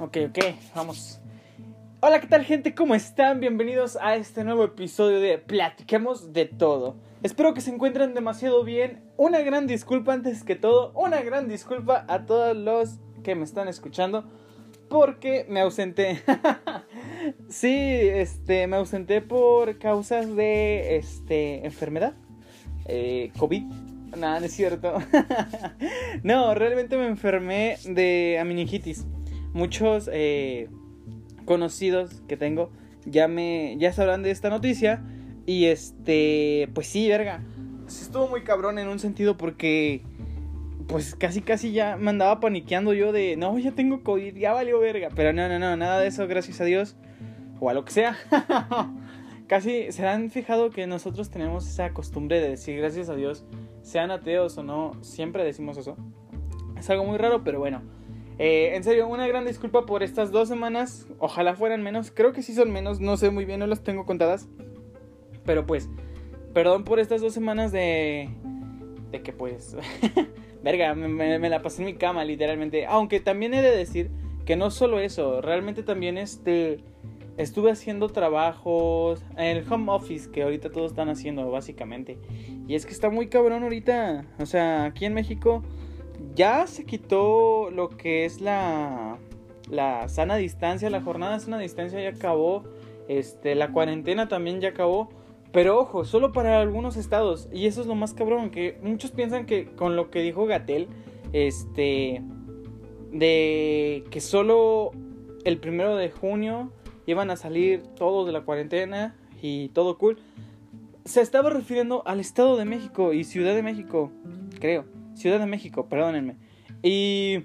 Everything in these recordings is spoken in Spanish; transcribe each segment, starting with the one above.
Ok, ok, vamos. Hola, ¿qué tal gente? ¿Cómo están? Bienvenidos a este nuevo episodio de Platiquemos de todo. Espero que se encuentren demasiado bien. Una gran disculpa antes que todo, una gran disculpa a todos los que me están escuchando porque me ausenté. sí, este, me ausenté por causas de este enfermedad, eh, COVID. Nada, no es cierto. no, realmente me enfermé de meningitis muchos eh, conocidos que tengo ya me ya sabrán de esta noticia. Y este pues sí verga. Estuvo muy cabrón en un sentido porque pues casi casi ya me andaba paniqueando yo de no ya tengo covid ya valió verga pero no no no nada de eso gracias a Dios. O a lo que sea. Casi se han fijado que nosotros tenemos esa costumbre de decir gracias a Dios sean ateos o no siempre decimos eso es algo muy raro pero bueno eh, en serio, una gran disculpa por estas dos semanas. Ojalá fueran menos. Creo que sí son menos. No sé muy bien, no las tengo contadas. Pero pues, perdón por estas dos semanas de... De que pues... verga, me, la pasé en mi cama, literalmente. Aunque también he de decir que no solo eso. Realmente también este... Estuve haciendo trabajos en el home office que ahorita todos están haciendo, básicamente. Y es que está muy cabrón ahorita. O sea, aquí en México ya se quitó lo que es la, la sana distancia, la jornada de sana distancia ya acabó, este, la cuarentena también ya acabó, pero ojo, solo para algunos estados, y eso es lo más cabrón, que muchos piensan que con lo que dijo Gatel, este, de que solo el primero de junio iban a salir todos de la cuarentena y todo cool, se estaba refiriendo al Estado de México y Ciudad de México, creo. Ciudad de México, perdónenme. Y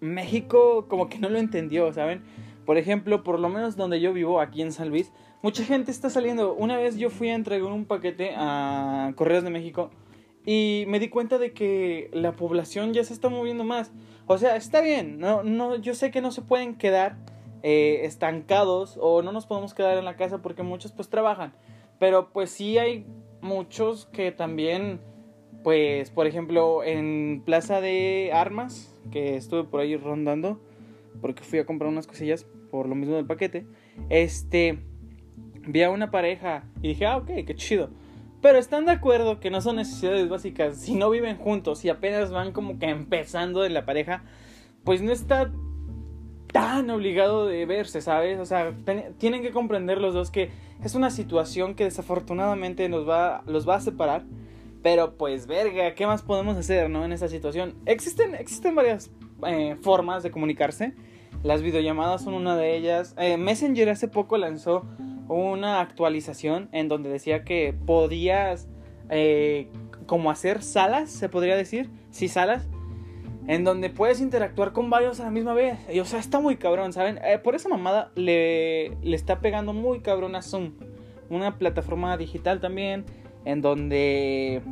México como que no lo entendió, ¿saben? Por ejemplo, por lo menos donde yo vivo, aquí en San Luis, mucha gente está saliendo. Una vez yo fui a entregar un paquete a Correos de México y me di cuenta de que la población ya se está moviendo más. O sea, está bien, no, no, yo sé que no se pueden quedar eh, estancados o no nos podemos quedar en la casa porque muchos pues trabajan. Pero pues sí hay muchos que también pues, por ejemplo, en Plaza de Armas, que estuve por ahí rondando, porque fui a comprar unas cosillas por lo mismo del paquete, este, vi a una pareja y dije, ah, ok, qué chido. Pero están de acuerdo que no son necesidades básicas. Si no viven juntos y apenas van como que empezando de la pareja, pues no está tan obligado de verse, ¿sabes? O sea, tienen que comprender los dos que es una situación que desafortunadamente nos va, los va a separar pero pues verga, ¿qué más podemos hacer, no? En esta situación. Existen, existen varias eh, formas de comunicarse. Las videollamadas son una de ellas. Eh, Messenger hace poco lanzó una actualización en donde decía que podías eh, como hacer salas, se podría decir. Sí, salas. En donde puedes interactuar con varios a la misma vez. Y, o sea, está muy cabrón, ¿saben? por esa mamada le, le está pegando muy cabrón a Zoom. Una plataforma digital también en donde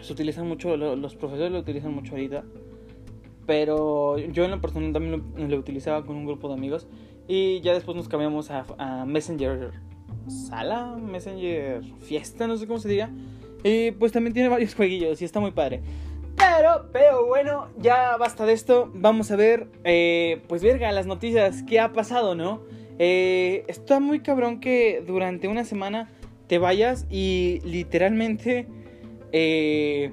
se utilizan mucho, los profesores lo utilizan mucho ahorita, pero yo en la persona también lo, utilizaba con un grupo de amigos y ya después nos cambiamos a, Messenger Sala, Messenger Fiesta, no sé cómo se diga, y pues también tiene varios jueguillos y está muy padre. Pero, pero bueno, ya basta de esto. Vamos a ver, eh, pues verga, las noticias, qué ha pasado, ¿no? Eh, está muy cabrón que durante una semana te vayas y literalmente eh,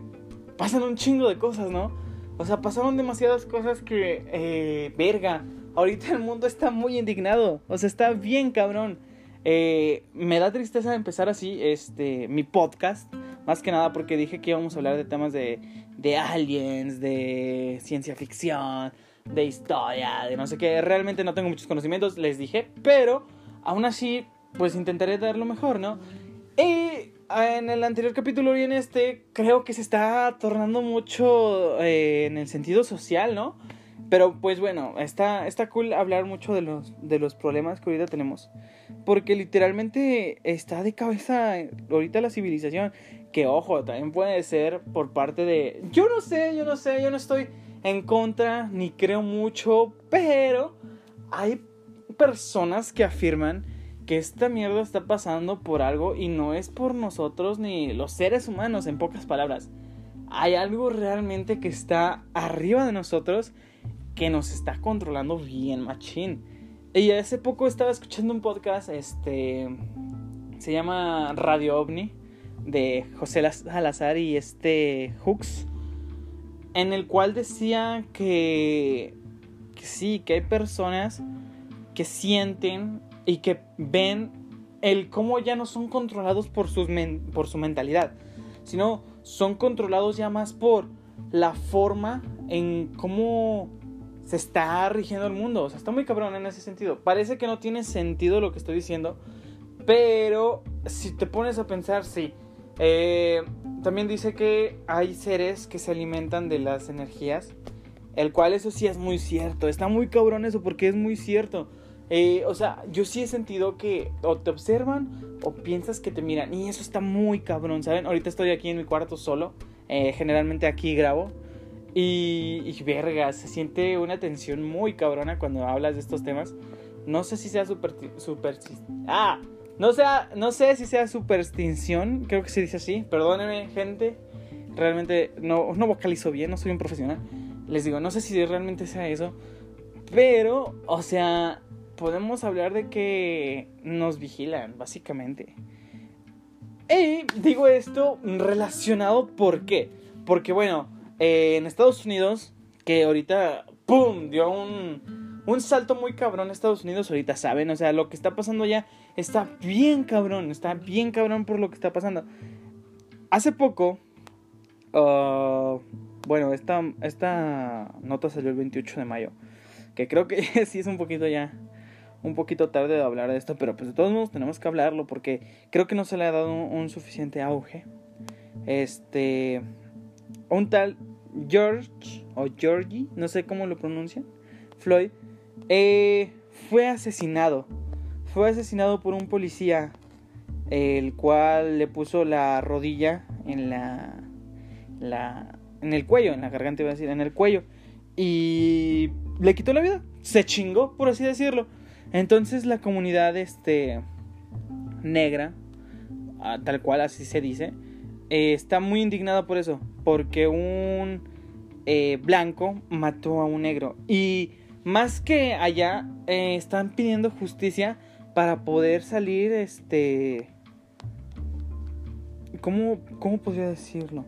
pasan un chingo de cosas, ¿no? O sea, pasaron demasiadas cosas que, eh, verga, ahorita el mundo está muy indignado, o sea, está bien cabrón. Eh, me da tristeza empezar así este mi podcast, más que nada porque dije que íbamos a hablar de temas de, de aliens, de ciencia ficción, de historia, de no sé qué. Realmente no tengo muchos conocimientos, les dije, pero aún así, pues intentaré dar lo mejor, ¿no? Y en el anterior capítulo y en este, creo que se está tornando mucho eh, en el sentido social, ¿no? Pero pues bueno, está, está cool hablar mucho de los, de los problemas que ahorita tenemos. Porque literalmente está de cabeza ahorita la civilización. Que ojo, también puede ser por parte de... Yo no sé, yo no sé, yo no estoy en contra ni creo mucho. Pero hay personas que afirman que esta mierda está pasando por algo y no es por nosotros ni los seres humanos, en pocas palabras. Hay algo realmente que está arriba de nosotros que nos está controlando bien machín. Y hace poco estaba escuchando un podcast, este, se llama Radio OVNI, de José Salazar y este Hooks, en el cual decía que, que sí, que hay personas que sienten y que ven el cómo ya no son controlados por, sus por su mentalidad, sino son controlados ya más por la forma en cómo se está rigiendo el mundo. O sea, está muy cabrón en ese sentido. Parece que no tiene sentido lo que estoy diciendo. Pero si te pones a pensar, sí. Eh, también dice que hay seres que se alimentan de las energías. El cual eso sí es muy cierto. Está muy cabrón eso porque es muy cierto. Eh, o sea, yo sí he sentido que o te observan o piensas que te miran. Y eso está muy cabrón, ¿saben? Ahorita estoy aquí en mi cuarto solo. Eh, generalmente aquí grabo. Y, y, verga, se siente una tensión muy cabrona cuando hablas de estos temas. No sé si sea super, super ah, no sea, no sé si sea superstición, creo que se dice así. Perdónenme, gente. Realmente no, no vocalizo bien, no soy un profesional. Les digo, no sé si realmente sea eso. Pero, o sea, podemos hablar de que nos vigilan, básicamente. Y digo esto relacionado, ¿por qué? Porque, bueno, en Estados Unidos, que ahorita, ¡pum!, dio un, un salto muy cabrón Estados Unidos, ahorita saben, o sea, lo que está pasando ya está bien cabrón, está bien cabrón por lo que está pasando. Hace poco, uh, bueno, esta, esta nota salió el 28 de mayo, que creo que sí es un poquito ya un poquito tarde de hablar de esto, pero pues de todos modos tenemos que hablarlo porque creo que no se le ha dado un suficiente auge. Este, un tal George o Georgie, no sé cómo lo pronuncian, Floyd, eh, fue asesinado. Fue asesinado por un policía, el cual le puso la rodilla en la, la, en el cuello, en la garganta iba a decir, en el cuello, y le quitó la vida. Se chingó, por así decirlo. Entonces la comunidad, este, negra, ah, tal cual así se dice, eh, está muy indignada por eso, porque un eh, blanco mató a un negro. Y más que allá, eh, están pidiendo justicia para poder salir, este... ¿Cómo, cómo podría decirlo?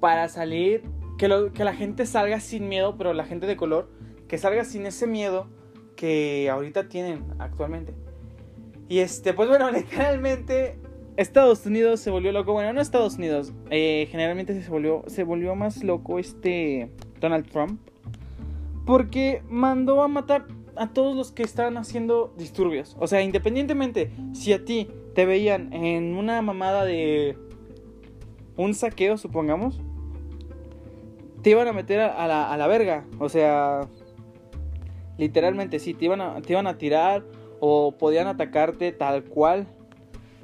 Para salir, que, que la gente salga sin miedo, pero la gente de color, que salga sin ese miedo que ahorita tienen actualmente. Y este, pues bueno, literalmente Estados Unidos se volvió loco. Bueno, no Estados Unidos. Eh, generalmente se volvió, se volvió más loco este Donald Trump. Porque mandó a matar a todos los que estaban haciendo disturbios. O sea, independientemente si a ti te veían en una mamada de un saqueo, supongamos, te iban a meter a, la, a la, verga. O sea, literalmente sí, te iban, a, te iban a tirar o podían atacarte tal cual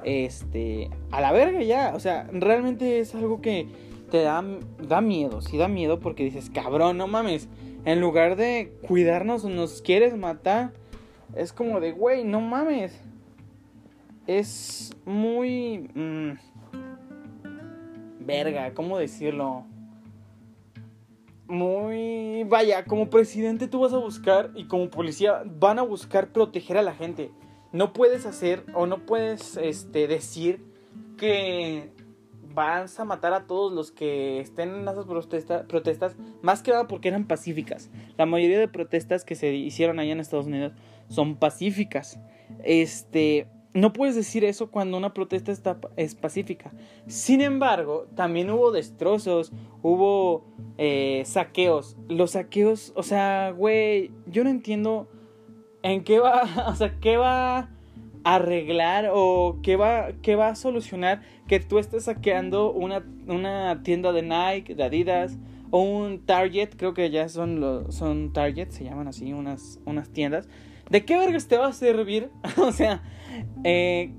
este, a la verga ya. O sea, realmente es algo que te da, da miedo. Sí da miedo porque dices, cabrón, no mames. En lugar de cuidarnos, nos quieres matar. Es como de, güey, no mames. Es muy... Mm, verga, ¿cómo decirlo? Muy... Vaya, como presidente tú vas a buscar y como policía van a buscar proteger a la gente no puedes hacer o no puedes este, decir que vas a matar a todos los que estén en esas protestas, más que nada porque eran pacíficas. La mayoría de protestas que se hicieron allá en Estados Unidos son pacíficas. Este, no puedes decir eso cuando una protesta está, es pacífica. Sin embargo, también hubo destrozos, hubo eh, saqueos. Los saqueos, o sea, güey, yo no entiendo en qué va, o sea, qué va a arreglar o qué va, qué va a solucionar que tú estés saqueando una, una tienda de Nike, de Adidas o un Target, creo que ya son, los, son Target, se llaman así, unas, unas tiendas. ¿De qué vergas te va a servir? o sea, eh,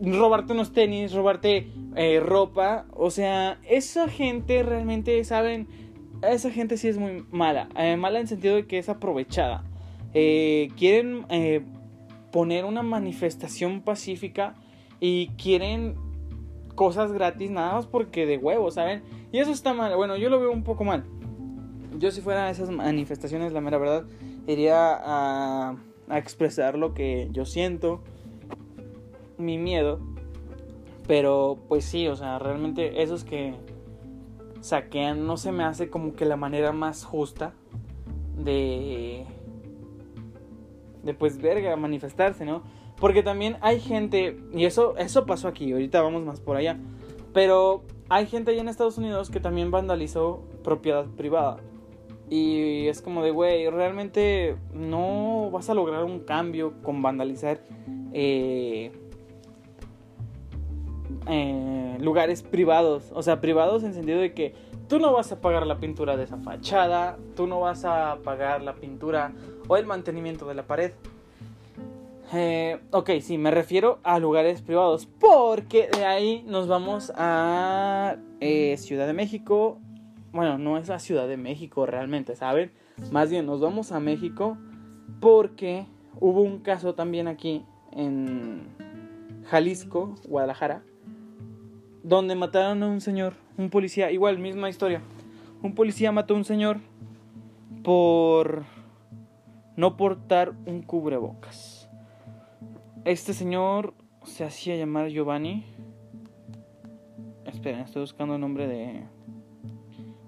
robarte unos tenis, robarte eh, ropa. O sea, esa gente realmente saben. Esa gente sí es muy mala. Eh, mala en el sentido de que es aprovechada. Quieren poner una manifestación pacífica y quieren cosas gratis nada más porque de huevo, ¿saben? Y eso está mal, bueno, yo lo veo un poco mal. yo si fuera a esas manifestaciones, la mera verdad, iría a expresar lo que yo siento, mi miedo. Pero pues sí, o sea, realmente esos que saquean no se me hace como que la manera más justa de de pues verga manifestarse, ¿no? Porque también hay gente y eso eso pasó aquí, ahorita vamos más por allá. Pero hay gente allá en Estados Unidos que también vandalizó propiedad privada. Y es como de, güey, realmente no vas a lograr un cambio con vandalizar eh, eh, lugares privados. O sea, privados en sentido de que tú no vas a pagar la pintura de esa fachada, tú no vas a pagar la pintura o el mantenimiento de la pared. Eh, ok, sí, me refiero a lugares privados. Porque de ahí nos vamos a eh, Ciudad de México. Bueno, no es la Ciudad de México realmente, ¿saben? Más bien nos vamos a México porque hubo un caso también aquí en Jalisco, Guadalajara, donde mataron a un señor, un policía, igual, misma historia. Un policía mató a un señor por no portar un cubrebocas. Este señor se hacía llamar Giovanni. Esperen, estoy buscando el nombre de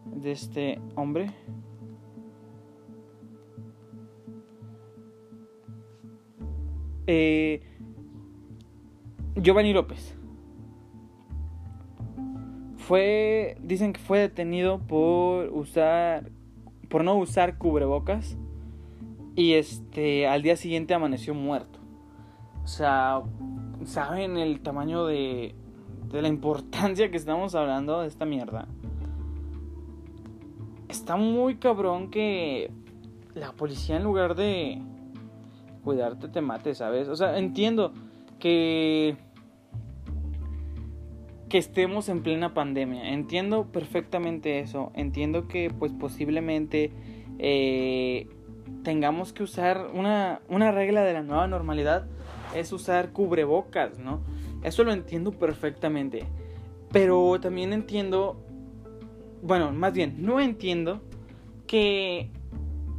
de este hombre. Eh, Giovanni López. Fue, dicen que fue detenido por usar, por no usar cubrebocas y este, al día siguiente amaneció muerto. O sea, ¿saben el tamaño de, de la importancia que estamos hablando de esta mierda? Está muy cabrón que la policía en lugar de cuidarte te mate, ¿sabes? O sea, entiendo que que estemos en plena pandemia. Entiendo perfectamente eso. Entiendo que pues posiblemente eh, tengamos que usar una, una regla de la nueva normalidad. Es usar cubrebocas, ¿no? Eso lo entiendo perfectamente. Pero también entiendo, bueno, más bien, no entiendo que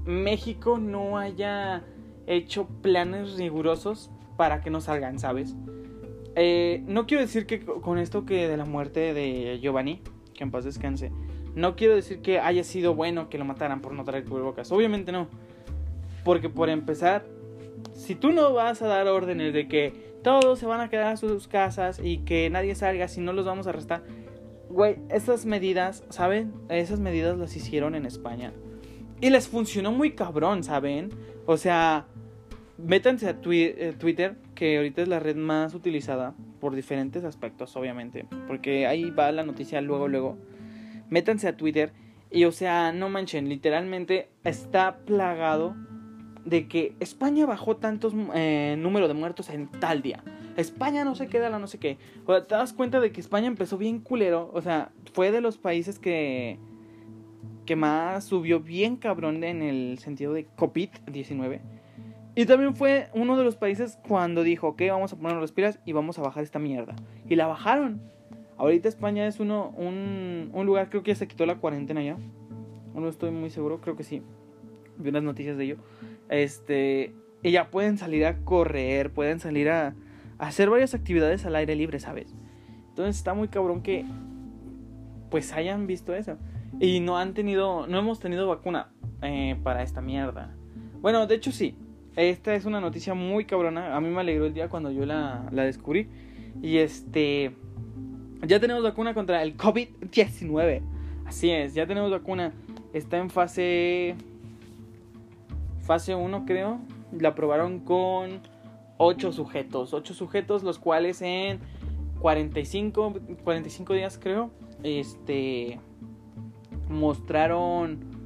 México no haya hecho planes rigurosos para que no salgan, ¿sabes? Eh, no quiero decir que con esto que de la muerte de Giovanni, que en paz descanse, no quiero decir que haya sido bueno que lo mataran por no traer cubrebocas. Obviamente no. Porque por empezar, si tú no vas a dar órdenes de que todos se van a quedar a sus casas y que nadie salga si no los vamos a arrestar, güey, esas medidas, ¿saben? Esas medidas las hicieron en España. Y les funcionó muy cabrón, ¿saben? O sea, métanse a eh, Twitter, que ahorita es la red más utilizada por diferentes aspectos, obviamente, porque ahí va la noticia luego, luego. Métanse a Twitter y, o sea, no manchen, literalmente está plagado de que España bajó tantos eh, número de muertos en tal día. España no se queda la no sé qué. O sea, te das cuenta de que España empezó bien culero. O sea, fue de los países que que más subió bien cabrón en el sentido de COVID-19. Y también fue uno de los países cuando dijo, ok, vamos a ponernos las pilas y vamos a bajar esta mierda. Y la bajaron. Ahorita España es uno, un, un lugar, creo que ya se quitó la cuarentena ya. No estoy muy seguro, creo que sí. Vi unas noticias de ello. Este, y ya pueden salir a correr, pueden salir a, hacer varias actividades al aire libre, ¿sabes? Entonces está muy cabrón que pues hayan visto eso. Y no han tenido, no hemos tenido vacuna eh, para esta mierda. Bueno, de hecho sí, esta es una noticia muy cabrona. A mí me alegró el día cuando yo la, la descubrí. Y este. Ya tenemos vacuna contra el COVID-19. Así es, ya tenemos vacuna. Está en fase. Fase 1, creo. La probaron con 8 sujetos. 8 sujetos, los cuales en 45, 45 días, creo. Este. Mostraron.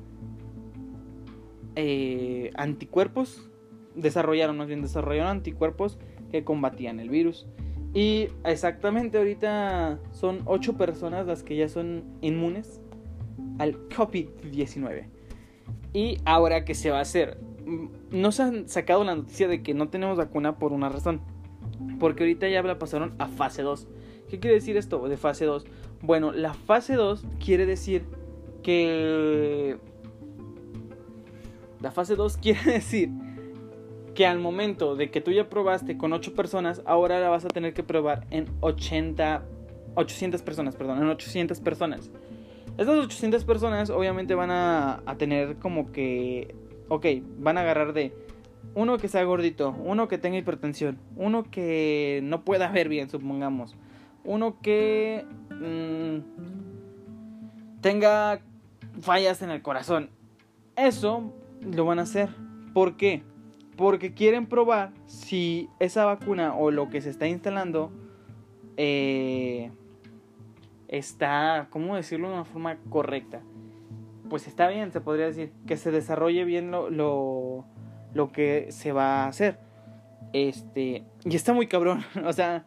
Eh, anticuerpos desarrollaron, más bien desarrollaron anticuerpos que combatían el virus. Y exactamente ahorita son 8 personas las que ya son inmunes al COVID-19. Y ahora, ¿qué se va a hacer? Mm, no se han sacado la noticia de que no tenemos vacuna por una razón. Porque ahorita ya la pasaron a fase 2. ¿Qué quiere decir esto de fase 2? Bueno, la fase 2 quiere decir que La fase 2 quiere decir que al momento de que tú ya probaste con 8 personas, ahora la vas a tener que probar en 80, 800 personas, perdón, en 800 personas. Estas 800 personas obviamente van a, a tener como que, ok, van a agarrar de uno que sea gordito, uno que tenga hipertensión, uno que no pueda ver bien, supongamos, uno que mmm, tenga fallas en el corazón. Eso lo van a hacer. ¿Por qué? Porque quieren probar si esa vacuna o lo que se está instalando eh, está, ¿cómo decirlo de una forma correcta? Pues está bien, se podría decir, que se desarrolle bien lo, lo, lo que se va a hacer. Este, y está muy cabrón, o sea,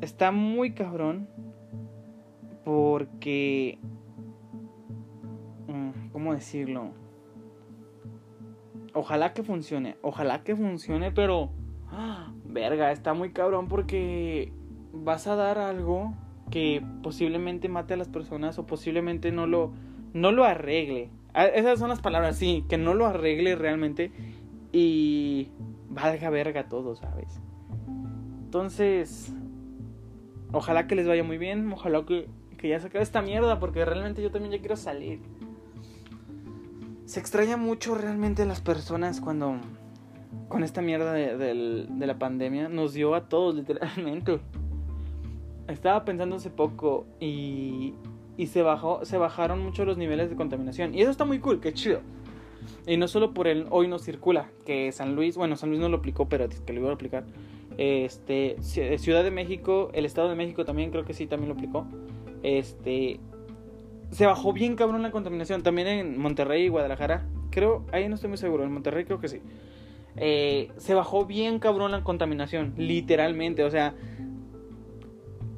está muy cabrón porque, mm, ¿cómo decirlo? Ojalá que funcione, ojalá que funcione, pero... ¡ah! verga, está muy cabrón porque vas a dar algo que posiblemente mate a las personas o posiblemente no lo, no lo arregle. Ah, esas son las palabras, sí, que no lo arregle realmente y valga verga todo, ¿sabes? Entonces, ojalá que les vaya muy bien, ojalá que, que ya se acabe esta mierda porque realmente yo también ya quiero salir. Se extraña mucho realmente las personas cuando con esta mierda de, la pandemia nos dio a todos literalmente. Estaba pensando hace poco y, y se, bajó, se bajaron mucho los niveles de contaminación. Y eso está muy cool, qué chido. Y no solo por el hoy no circula, que San Luis, bueno, San Luis no lo aplicó, pero que lo iba a aplicar. Este, Ciudad de México, el Estado de México también creo que sí, también lo aplicó. Este, se bajó bien cabrón la contaminación. También en Monterrey y Guadalajara. Creo, ahí no estoy muy seguro. En Monterrey creo que sí. Eh, se bajó bien cabrón la contaminación. Literalmente. O sea,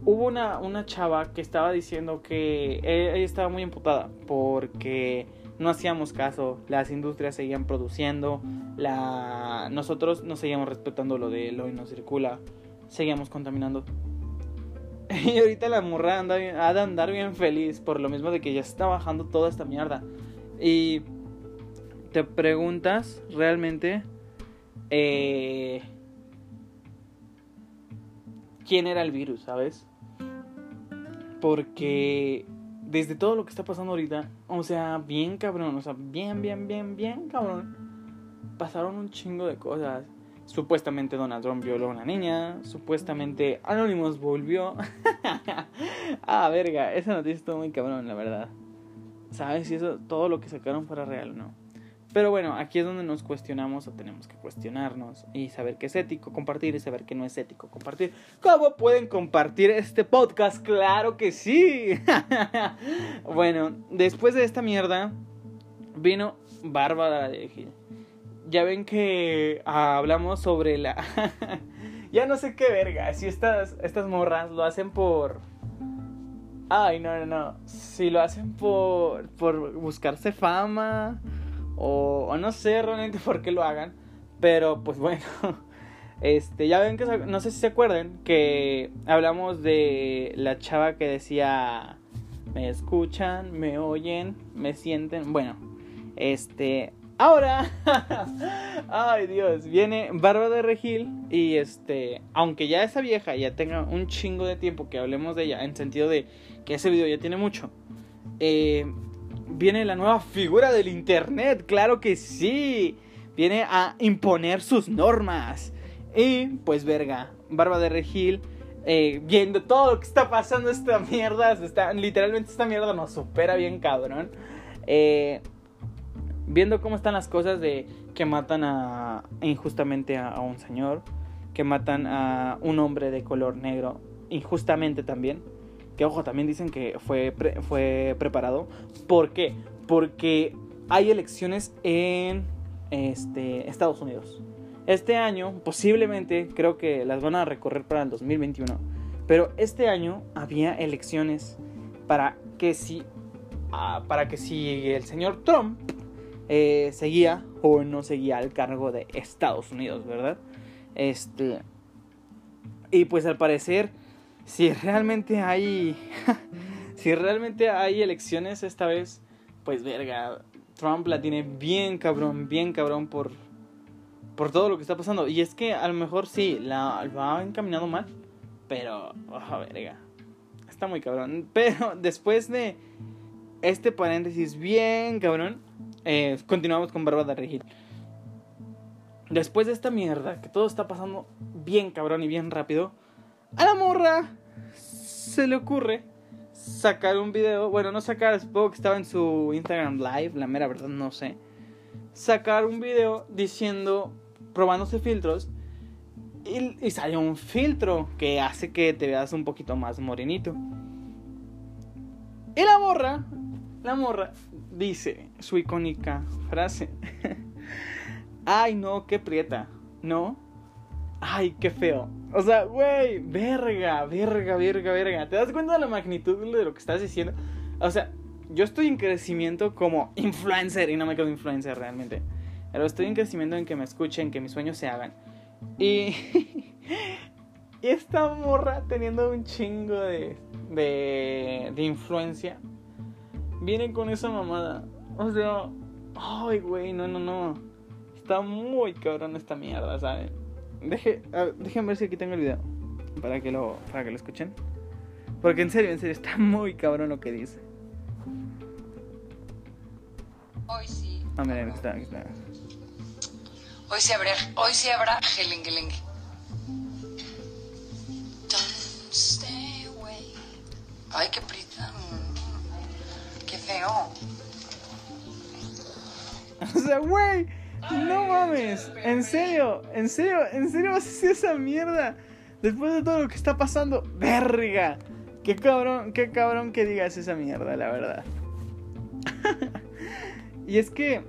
hubo una, una chava que estaba diciendo que ella estaba muy imputada. Porque no hacíamos caso. Las industrias seguían produciendo. Nosotros no seguíamos respetando lo de lo y no circula. Seguíamos contaminando. Y ahorita la morra anda ha de andar bien feliz por lo mismo de que ya está bajando toda esta mierda. Y te preguntas realmente eh, quién era el virus, ¿sabes? Porque desde todo lo que está pasando ahorita, o sea, bien cabrón, o sea, bien, bien, bien, bien cabrón, pasaron un chingo de cosas. Supuestamente Donald Trump violó a una niña. Supuestamente Anonymous volvió. ah, verga. Esa noticia estuvo muy cabrón, la verdad. ¿Sabes si eso, todo lo que sacaron fuera real o no? Pero bueno, aquí es donde nos cuestionamos o tenemos que cuestionarnos y saber qué es ético compartir y saber qué no es ético compartir. ¿Cómo pueden compartir este podcast? Claro que sí. bueno, después de esta mierda vino Bárbara de Gil ya ven que ah, hablamos sobre la... ya no sé qué verga, si estas, estas morras lo hacen por... Ay, no, no, no. Si lo hacen por, por buscarse fama o, o no sé realmente por qué lo hagan. Pero pues bueno, este, ya ven que no sé si se acuerdan que hablamos de la chava que decía me escuchan, me oyen, me sienten. Bueno, este, Ahora, ay Dios, viene Barba de Regil y este, aunque ya esa vieja ya tenga un chingo de tiempo que hablemos de ella, en sentido de que ese video ya tiene mucho, eh, viene la nueva figura del Internet, claro que sí, viene a imponer sus normas. Y pues verga, Barba de Regil, eh, viendo todo lo que está pasando esta mierda, está, literalmente esta mierda nos supera bien cabrón. Eh, viendo cómo están las cosas de que matan a injustamente a, un señor, que matan a un hombre de color negro injustamente también, que ojo, también dicen que fue, fue preparado. ¿Por qué? Porque hay elecciones en este, Estados Unidos. Este año, posiblemente, creo que las van a recorrer para el 2021. Pero este año había elecciones para que si, ah, para que si el señor Trump eh, seguía o no seguía al cargo de Estados Unidos, ¿verdad? Este. Y pues al parecer, si realmente hay. si realmente hay elecciones esta vez, pues verga. Trump la tiene bien cabrón, bien cabrón por, por todo lo que está pasando. Y es que a lo mejor sí, la, va encaminado mal, pero, oh, verga, está muy cabrón. Pero después de este paréntesis bien cabrón, eh, continuamos con Bárbara Regil. Después de esta mierda, que todo está pasando bien cabrón y bien rápido, a la morra se le ocurre sacar un video, bueno, no sacar, supongo que estaba en su Instagram Live, la mera verdad no sé, sacar un video diciendo, probándose filtros, y, y salió un filtro que hace que te veas un poquito más morenito. Y la morra, la morra dice su icónica frase. Ay, no, qué prieta. ¿No? Ay, qué feo. O sea, güey, verga, verga, verga, verga. ¿Te das cuenta de la magnitud de lo que estás diciendo? O sea, yo estoy en crecimiento como influencer y no me quedo influencer realmente. Pero estoy en crecimiento en que me escuchen, que mis sueños se hagan. Y, y esta morra teniendo un chingo de, de, de influencia, viene con esa mamada. O sea, ay, güey, no, no, no. Está muy cabrón esta mierda, ¿saben? Deje, déjenme ver si aquí tengo el video. Para que lo, para que lo escuchen. Porque en serio, en serio, está muy cabrón lo que dice. Hoy sí. Ah, miren, aquí está, aquí está. Hoy sí habrá, hoy sí habrá gelingelingue. Don't stay away. Ay, qué prisa. Feo. O sea, güey, no mames. En serio, en serio, en serio vas a hacer esa mierda. Después de todo lo que está pasando, verga. Qué cabrón, qué cabrón que digas esa mierda, la verdad. y es que,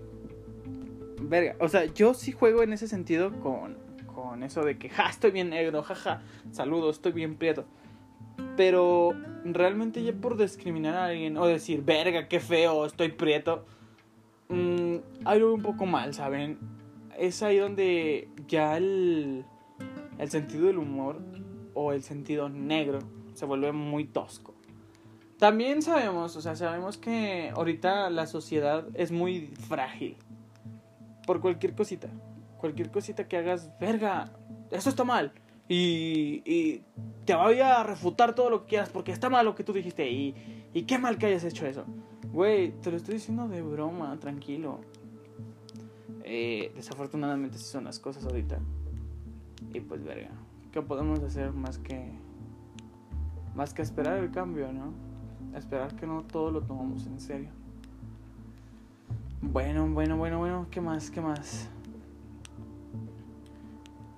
verga, o sea, yo sí juego en ese sentido con, con eso de que, ja, estoy bien negro, jaja, saludos, estoy bien prieto. Pero realmente ya por discriminar a alguien o decir, verga, qué feo, estoy prieto, mmm, algo un poco mal, ¿saben? Es ahí donde ya el, el sentido del humor o el sentido negro se vuelve muy tosco. También sabemos, o sea, sabemos que ahorita la sociedad es muy frágil. Por cualquier cosita. Cualquier cosita que hagas, verga, eso está mal. Y, te voy a refutar todo lo que quieras porque está mal lo que tú dijiste. Y, y qué mal que hayas hecho eso. Güey, te lo estoy diciendo de broma, tranquilo. Eh, desafortunadamente sí son las cosas ahorita. Y pues verga, ¿qué podemos hacer más que más que esperar el cambio, ¿no? Esperar que no todo lo tomamos en serio. Bueno, bueno, bueno, bueno, ¿qué más? ¿Qué más?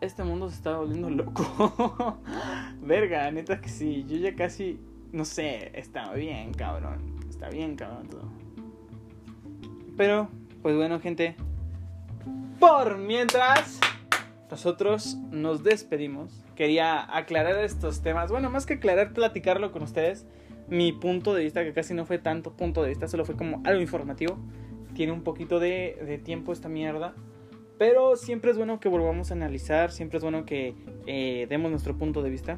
Este mundo se está volviendo loco. Verga, neta que sí. Yo ya casi, no sé, está bien, cabrón. Está bien, cabrón. Pero, pues bueno, gente. Por mientras, nosotros nos despedimos. Quería aclarar estos temas. Bueno, más que aclarar, platicarlo con ustedes. Mi punto de vista, que casi no fue tanto punto de vista, solo fue como algo informativo. Tiene un poquito de tiempo esta mierda. Pero siempre es bueno que volvamos a analizar, siempre es bueno que eh, demos nuestro punto de vista.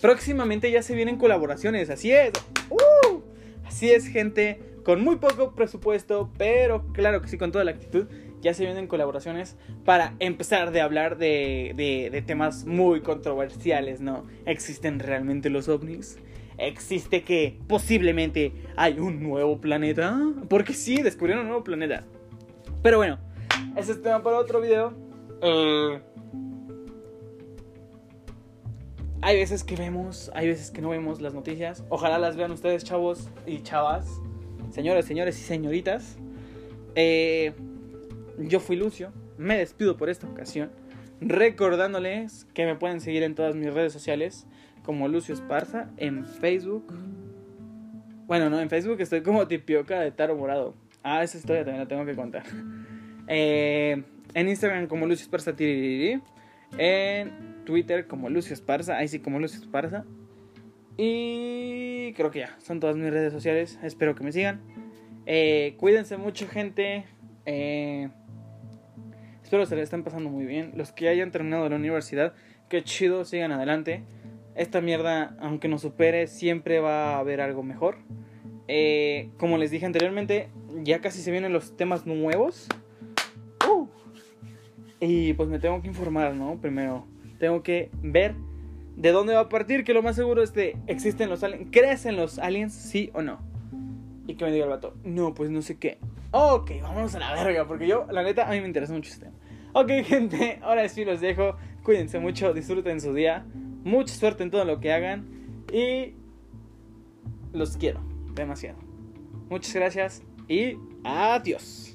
Próximamente ya se vienen colaboraciones, así es. ¡Uh! Así es, gente, con muy poco presupuesto, pero claro que sí, con toda la actitud. Ya se vienen colaboraciones para empezar de hablar de, de, de temas muy controversiales, ¿no? ¿Existen realmente los ovnis? ¿Existe que posiblemente hay un nuevo planeta? Porque sí, descubrieron un nuevo planeta. Pero bueno, ese es tema para otro video. Eh, hay veces que vemos, hay veces que no vemos las noticias. Ojalá las vean ustedes, chavos y chavas. Señores, señores y señoritas. Eh, yo fui Lucio. Me despido por esta ocasión. Recordándoles que me pueden seguir en todas mis redes sociales. Como Lucio Esparza. En Facebook. Bueno, no, en Facebook estoy como Tipioca de Taro Morado. Ah, esa historia también la tengo que contar. Eh, en Instagram como Lucio Esparza. En Twitter como Lucio Esparza. Ahí sí como Lucio Esparza. Y creo que ya. Son todas mis redes sociales. Espero que me sigan. Eh, cuídense mucho gente. Eh, espero se les estén pasando muy bien. Los que hayan terminado la universidad. Que chido. Sigan adelante. Esta mierda, aunque nos supere, siempre va a haber algo mejor. Eh, como les dije anteriormente, ya casi se vienen los temas nuevos. Y pues me tengo que informar, ¿no? Primero, tengo que ver de dónde va a partir, que lo más seguro es de, ¿existen los aliens? ¿Crees en los aliens, sí o no? Y que me diga el vato, no, pues no sé qué. Ok, vámonos a la verga, porque yo, la neta, a mí me interesa mucho este tema. Ok, gente, ahora sí los dejo. Cuídense mucho, disfruten su día. Mucha suerte en todo lo que hagan. Y los quiero demasiado. Muchas gracias y adiós.